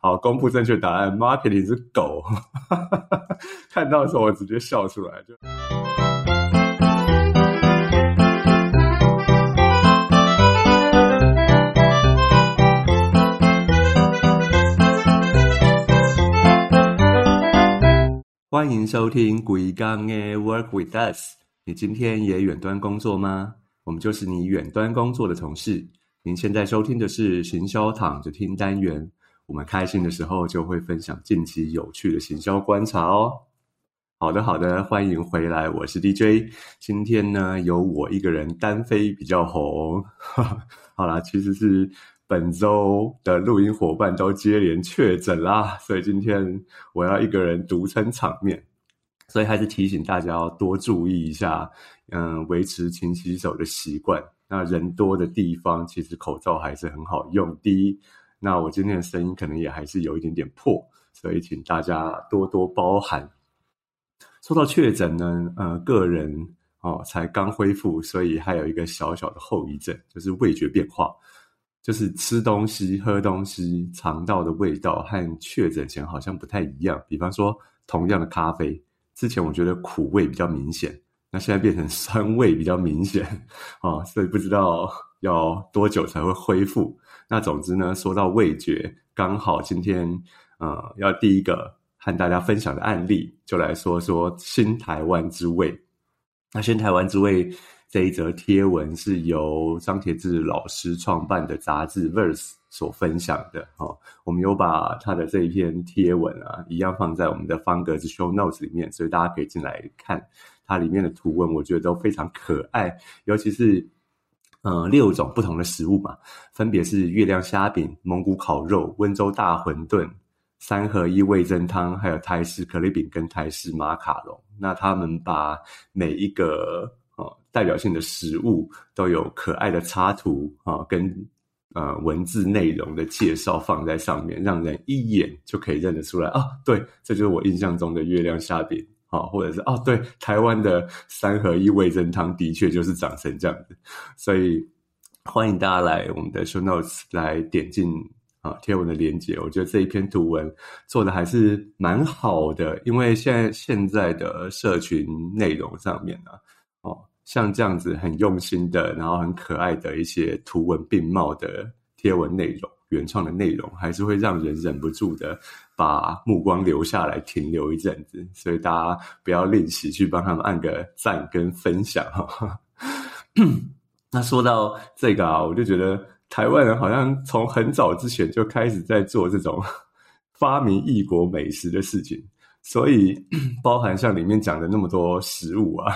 好，公布正确答案，marketing 是狗。看到的时候我直接笑出来，就。欢迎收听《鬼刚的 Work with Us》。你今天也远端工作吗？我们就是你远端工作的同事。您现在收听的是行销躺着听单元。我们开心的时候就会分享近期有趣的行销观察哦。好的，好的，欢迎回来，我是 DJ。今天呢，由我一个人单飞比较红。好啦，其实是。本周的录音伙伴都接连确诊啦，所以今天我要一个人独撑场面，所以还是提醒大家要多注意一下，嗯，维持勤洗手的习惯。那人多的地方，其实口罩还是很好用的。那我今天的声音可能也还是有一点点破，所以请大家多多包涵。说到确诊呢，呃，个人哦才刚恢复，所以还有一个小小的后遗症，就是味觉变化。就是吃东西、喝东西，肠道的味道和确诊前好像不太一样。比方说，同样的咖啡，之前我觉得苦味比较明显，那现在变成酸味比较明显啊，所以不知道要多久才会恢复。那总之呢，说到味觉，刚好今天呃要第一个和大家分享的案例，就来说说新台湾之味。那新台湾之味。这一则贴文是由张铁志老师创办的杂志《Verse》所分享的哦。我们有把他的这一篇贴文啊，一样放在我们的方格子 Show Notes 里面，所以大家可以进来看它里面的图文，我觉得都非常可爱。尤其是嗯，六种不同的食物嘛，分别是月亮虾饼、蒙古烤肉、温州大馄饨、三合一味增汤，还有泰式可丽饼跟泰式马卡龙。那他们把每一个代表性的食物都有可爱的插图啊，跟呃文字内容的介绍放在上面，让人一眼就可以认得出来啊。对，这就是我印象中的月亮虾饼啊，或者是哦，对，台湾的三合一味增汤的确就是长成这样子。所以欢迎大家来我们的 show notes 来点进啊贴文的链接。我觉得这一篇图文做的还是蛮好的，因为现在现在的社群内容上面呢，哦。像这样子很用心的，然后很可爱的一些图文并茂的贴文内容，原创的内容，还是会让人忍不住的把目光留下来停留一阵子。所以大家不要吝惜去帮他们按个赞跟分享哈。那说到这个啊，我就觉得台湾人好像从很早之前就开始在做这种发明异国美食的事情，所以 包含像里面讲的那么多食物啊。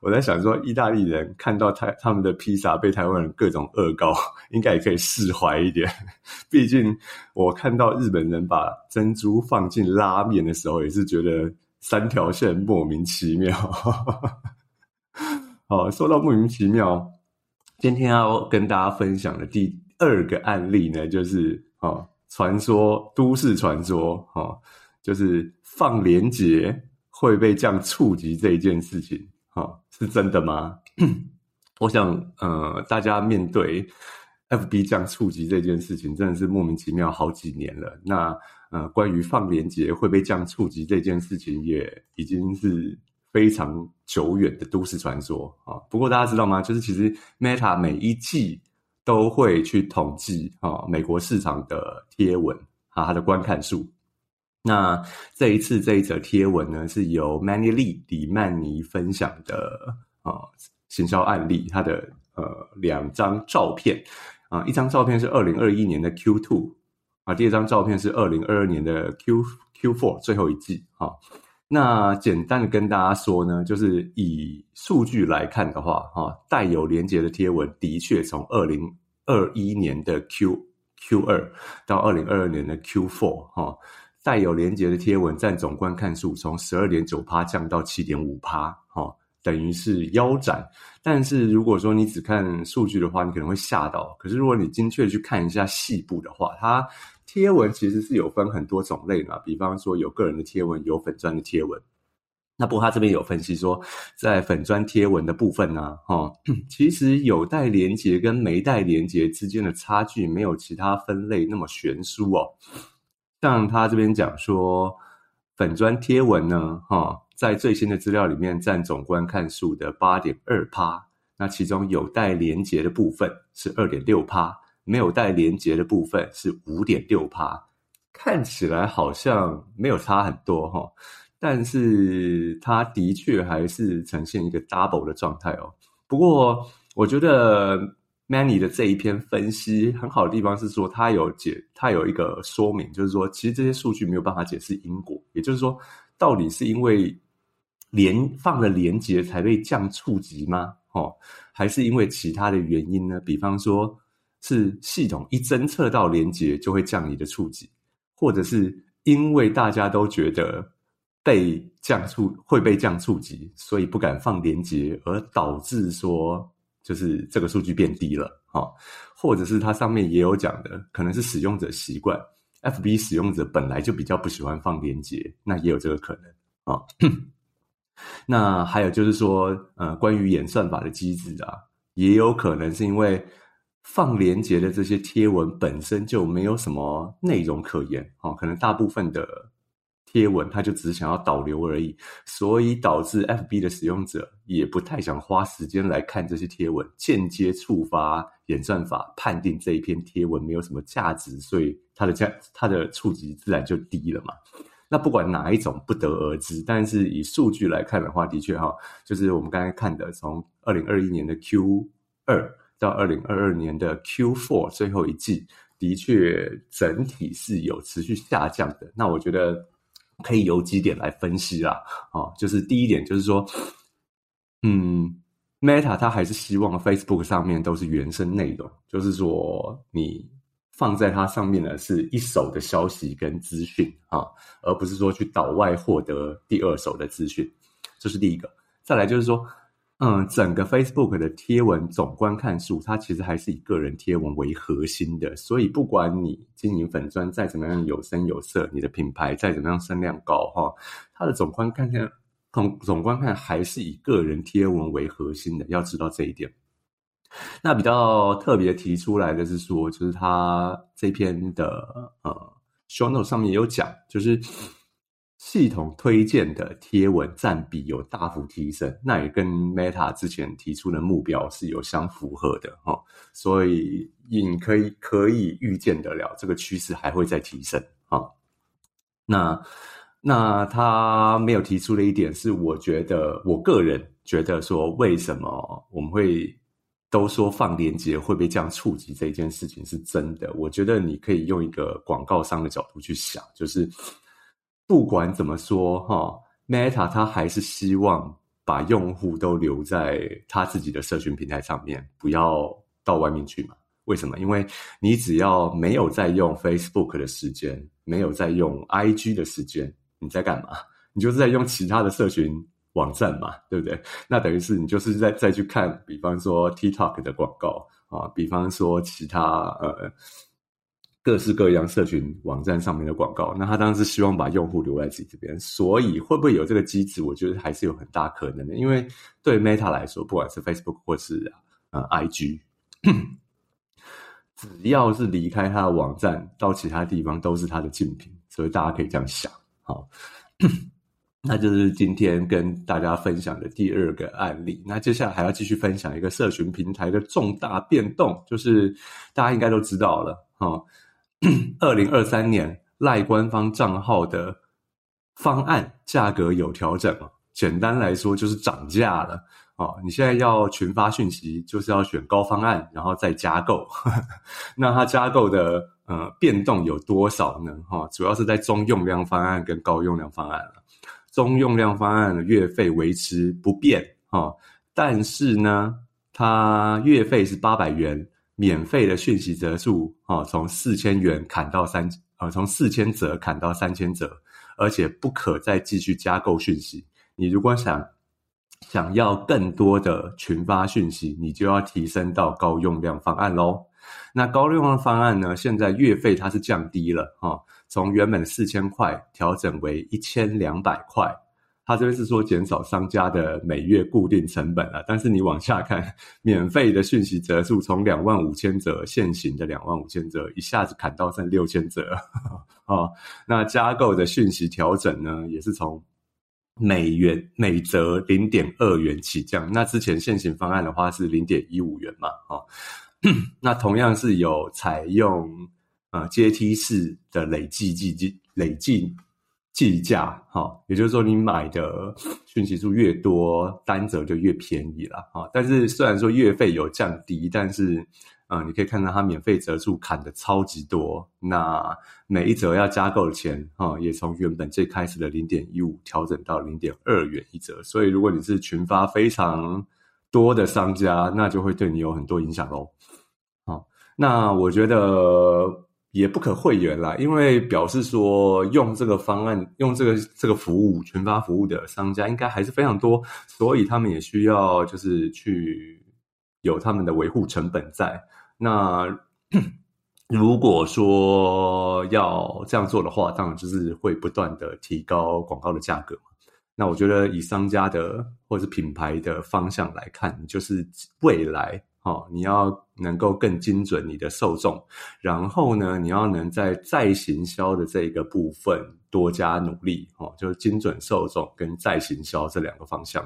我在想说，意大利人看到台他们的披萨被台湾人各种恶搞，应该也可以释怀一点。毕竟我看到日本人把珍珠放进拉面的时候，也是觉得三条线莫名其妙。好，说到莫名其妙，今天要跟大家分享的第二个案例呢，就是哦，传说都市传说哦，就是放连结会被这样触及这一件事情。是真的吗？我想，呃，大家面对 FB 这样触及这件事情，真的是莫名其妙好几年了。那，呃，关于放连接会被这样触及这件事情，也已经是非常久远的都市传说啊。不过大家知道吗？就是其实 Meta 每一季都会去统计啊，美国市场的贴文啊，它的观看数。那这一次这一则贴文呢，是由 Many Lee 李曼妮分享的啊行销案例，他的呃两张照片啊，一张照片是二零二一年的 Q two 啊，第二张照片是二零二二年的 Q Q four 最后一季啊。那简单的跟大家说呢，就是以数据来看的话，哈，带有连接的贴文的确从二零二一年的 Q Q 二到二零二二年的 Q four 哈。带有连接的贴文占总观看数从十二点九趴降到七点五趴，哈，等于是腰斩。但是如果说你只看数据的话，你可能会吓到。可是如果你精确去看一下细部的话，它贴文其实是有分很多种类嘛。比方说有个人的贴文，有粉砖的贴文。那不过他这边有分析说，在粉砖贴文的部分呢，哈，其实有带连接跟没带连接之间的差距，没有其他分类那么悬殊哦。像他这边讲说，粉砖贴文呢，哈，在最新的资料里面占总观看数的八点二趴，那其中有带连接的部分是二点六趴，没有带连接的部分是五点六趴，看起来好像没有差很多哈，但是它的确还是呈现一个 double 的状态哦。不过我觉得。Many 的这一篇分析很好的地方是说，他有解，他有一个说明，就是说，其实这些数据没有办法解释因果，也就是说，到底是因为连放了连接才被降触及吗？哦，还是因为其他的原因呢？比方说，是系统一侦测到连接就会降你的触及，或者是因为大家都觉得被降触会被降触及，所以不敢放连接，而导致说。就是这个数据变低了，哈，或者是它上面也有讲的，可能是使用者习惯，FB 使用者本来就比较不喜欢放连接，那也有这个可能啊。那还有就是说，呃，关于演算法的机制啊，也有可能是因为放连接的这些贴文本身就没有什么内容可言，哦，可能大部分的。贴文，他就只想要导流而已，所以导致 FB 的使用者也不太想花时间来看这些贴文，间接触发演算法判定这一篇贴文没有什么价值，所以它的价它的触及自然就低了嘛。那不管哪一种不得而知，但是以数据来看的话，的确哈，就是我们刚才看的，从二零二一年的 Q 二到二零二二年的 Q four 最后一季，的确整体是有持续下降的。那我觉得。可以有几点来分析啦，哦，就是第一点就是说，嗯，Meta 它还是希望 Facebook 上面都是原生内容，就是说你放在它上面的是一手的消息跟资讯啊，而不是说去岛外获得第二手的资讯，这是第一个。再来就是说。嗯，整个 Facebook 的贴文总观看数，它其实还是以个人贴文为核心的。所以，不管你经营粉砖再怎么样有声有色，你的品牌再怎么样声量高，哈，它的总观看总总观看还是以个人贴文为核心的。要知道这一点。那比较特别提出来的是说，就是他这篇的呃 show note 上面也有讲，就是。系统推荐的贴文占比有大幅提升，那也跟 Meta 之前提出的目标是有相符合的哈，所以你可以可以预见得了这个趋势还会再提升啊。那那他没有提出的一点是，我觉得我个人觉得说，为什么我们会都说放链接会被这样触及这件事情是真的？我觉得你可以用一个广告商的角度去想，就是。不管怎么说，哈，Meta 它还是希望把用户都留在他自己的社群平台上面，不要到外面去嘛？为什么？因为你只要没有在用 Facebook 的时间，没有在用 IG 的时间，你在干嘛？你就是在用其他的社群网站嘛，对不对？那等于是你就是在再去看，比方说 TikTok 的广告啊，比方说其他呃。各式各样社群网站上面的广告，那他当然是希望把用户留在自己这边，所以会不会有这个机制？我觉得还是有很大可能的。因为对 Meta 来说，不管是 Facebook 或是呃 IG，只要是离开他的网站到其他地方，都是他的竞品，所以大家可以这样想。好，那就是今天跟大家分享的第二个案例。那接下来还要继续分享一个社群平台的重大变动，就是大家应该都知道了，哈。二零二三年赖官方账号的方案价格有调整了。简单来说，就是涨价了哦。你现在要群发讯息，就是要选高方案，然后再加购。那它加购的呃变动有多少呢？哈，主要是在中用量方案跟高用量方案了。中用量方案的月费维持不变哈，但是呢，它月费是八百元。免费的讯息折数啊，从四千元砍到三呃，从四千折砍到三千折，而且不可再继续加购讯息。你如果想想要更多的群发讯息，你就要提升到高用量方案喽。那高用量方案呢，现在月费它是降低了哈，从原本四千块调整为一千两百块，他这边是说减少商家的每月固定成本啊，但是你往下看，免费的讯息折数从两万五千折现行的两万五千折，一下子砍到剩六千折啊。那加购的讯息调整呢，也是从美元每折零点二元起降。那之前现行方案的话是零点一五元嘛，啊，那同样是有采用啊阶梯式的累计计计累计。计价，哈，也就是说，你买的讯息数越多，单折就越便宜了，哈。但是虽然说月费有降低，但是，嗯，你可以看到它免费折数砍的超级多，那每一折要加购的钱，哈，也从原本最开始的零点一五调整到零点二元一折。所以，如果你是群发非常多的商家，那就会对你有很多影响喽。好，那我觉得。也不可会员啦，因为表示说用这个方案、用这个这个服务、群发服务的商家应该还是非常多，所以他们也需要就是去有他们的维护成本在。那 如果说要这样做的话，当然就是会不断的提高广告的价格。那我觉得以商家的或者是品牌的方向来看，就是未来。哦，你要能够更精准你的受众，然后呢，你要能在再行销的这个部分多加努力哦，就是精准受众跟再行销这两个方向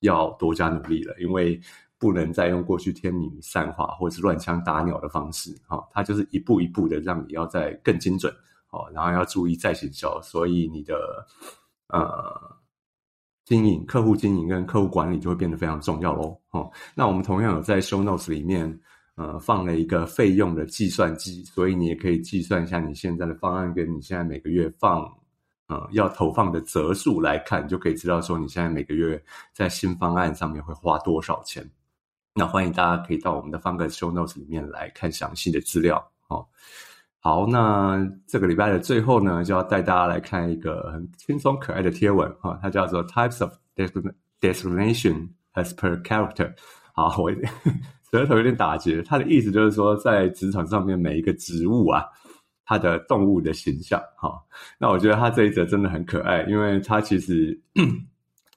要多加努力了，因为不能再用过去天女散花或者是乱枪打鸟的方式哈，它就是一步一步的让你要在更精准哦，然后要注意再行销，所以你的呃。经营客户经营跟客户管理就会变得非常重要喽。哦，那我们同样有在 Show Notes 里面，呃，放了一个费用的计算机，所以你也可以计算一下你现在的方案跟你现在每个月放，呃，要投放的折数来看，就可以知道说你现在每个月在新方案上面会花多少钱。那欢迎大家可以到我们的方格 Show Notes 里面来看详细的资料。哦。好，那这个礼拜的最后呢，就要带大家来看一个很轻松可爱的贴文哈，它叫做 Types of Destination as per Character。好，我 舌头有点打结，它的意思就是说，在职场上面每一个职务啊，它的动物的形象。哈，那我觉得它这一则真的很可爱，因为它其实。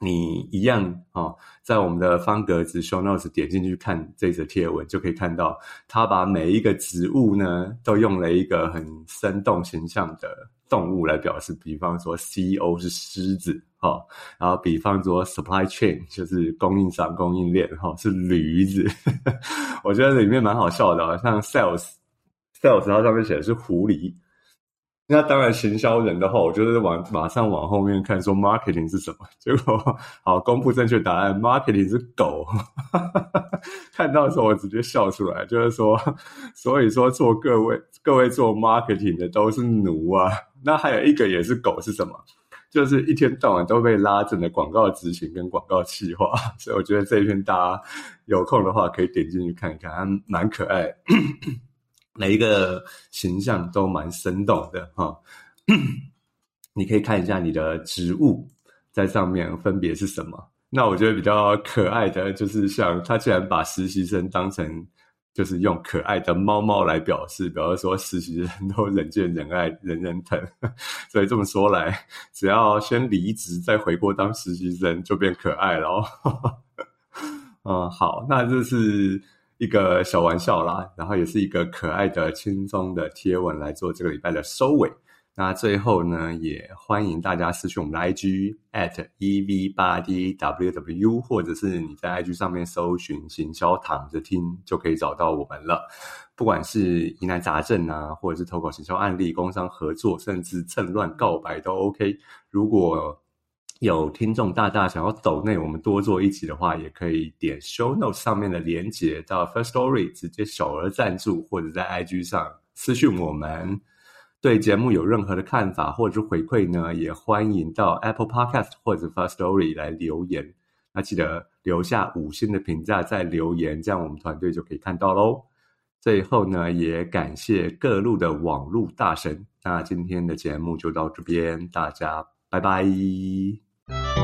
你一样哦，在我们的方格子 show notes 点进去看这则贴文，就可以看到他把每一个植物呢，都用了一个很生动形象的动物来表示。比方说，CEO 是狮子哈，然后比方说 supply chain 就是供应商供应链哈是驴子，我觉得里面蛮好笑的，像 sales sales 它上面写的是狐狸。那当然，行销人的话，我就是往马上往后面看，说 marketing 是什么？结果好公布正确答案，marketing 是狗。看到的时候，我直接笑出来，就是说，所以说做各位各位做 marketing 的都是奴啊。那还有一个也是狗是什么？就是一天到晚都被拉整的广告执行跟广告企划。所以我觉得这一篇大家有空的话可以点进去看一看，还蛮可爱。每一个形象都蛮生动的哈，你可以看一下你的植物在上面分别是什么。那我觉得比较可爱的就是像他竟然把实习生当成就是用可爱的猫猫来表示，比如说实习生都人见人爱、人人疼，所以这么说来，只要先离职再回国当实习生就变可爱了。嗯，好，那这是。一个小玩笑啦，然后也是一个可爱的、轻松的贴文来做这个礼拜的收尾。那最后呢，也欢迎大家私讯我们的 IG at ev 八 dww，或者是你在 IG 上面搜寻“行销躺着听”就可以找到我们了。不管是疑难杂症啊，或者是投稿行销案例、工商合作，甚至趁乱告白都 OK。如果有听众大大想要抖内我们多做一集的话，也可以点 show note 上面的连接到 First Story 直接小额赞助，或者在 IG 上私讯我们。对节目有任何的看法或者是回馈呢，也欢迎到 Apple Podcast 或者 First Story 来留言。那记得留下五星的评价再留言，这样我们团队就可以看到喽。最后呢，也感谢各路的网路大神。那今天的节目就到这边，大家拜拜。Thank you.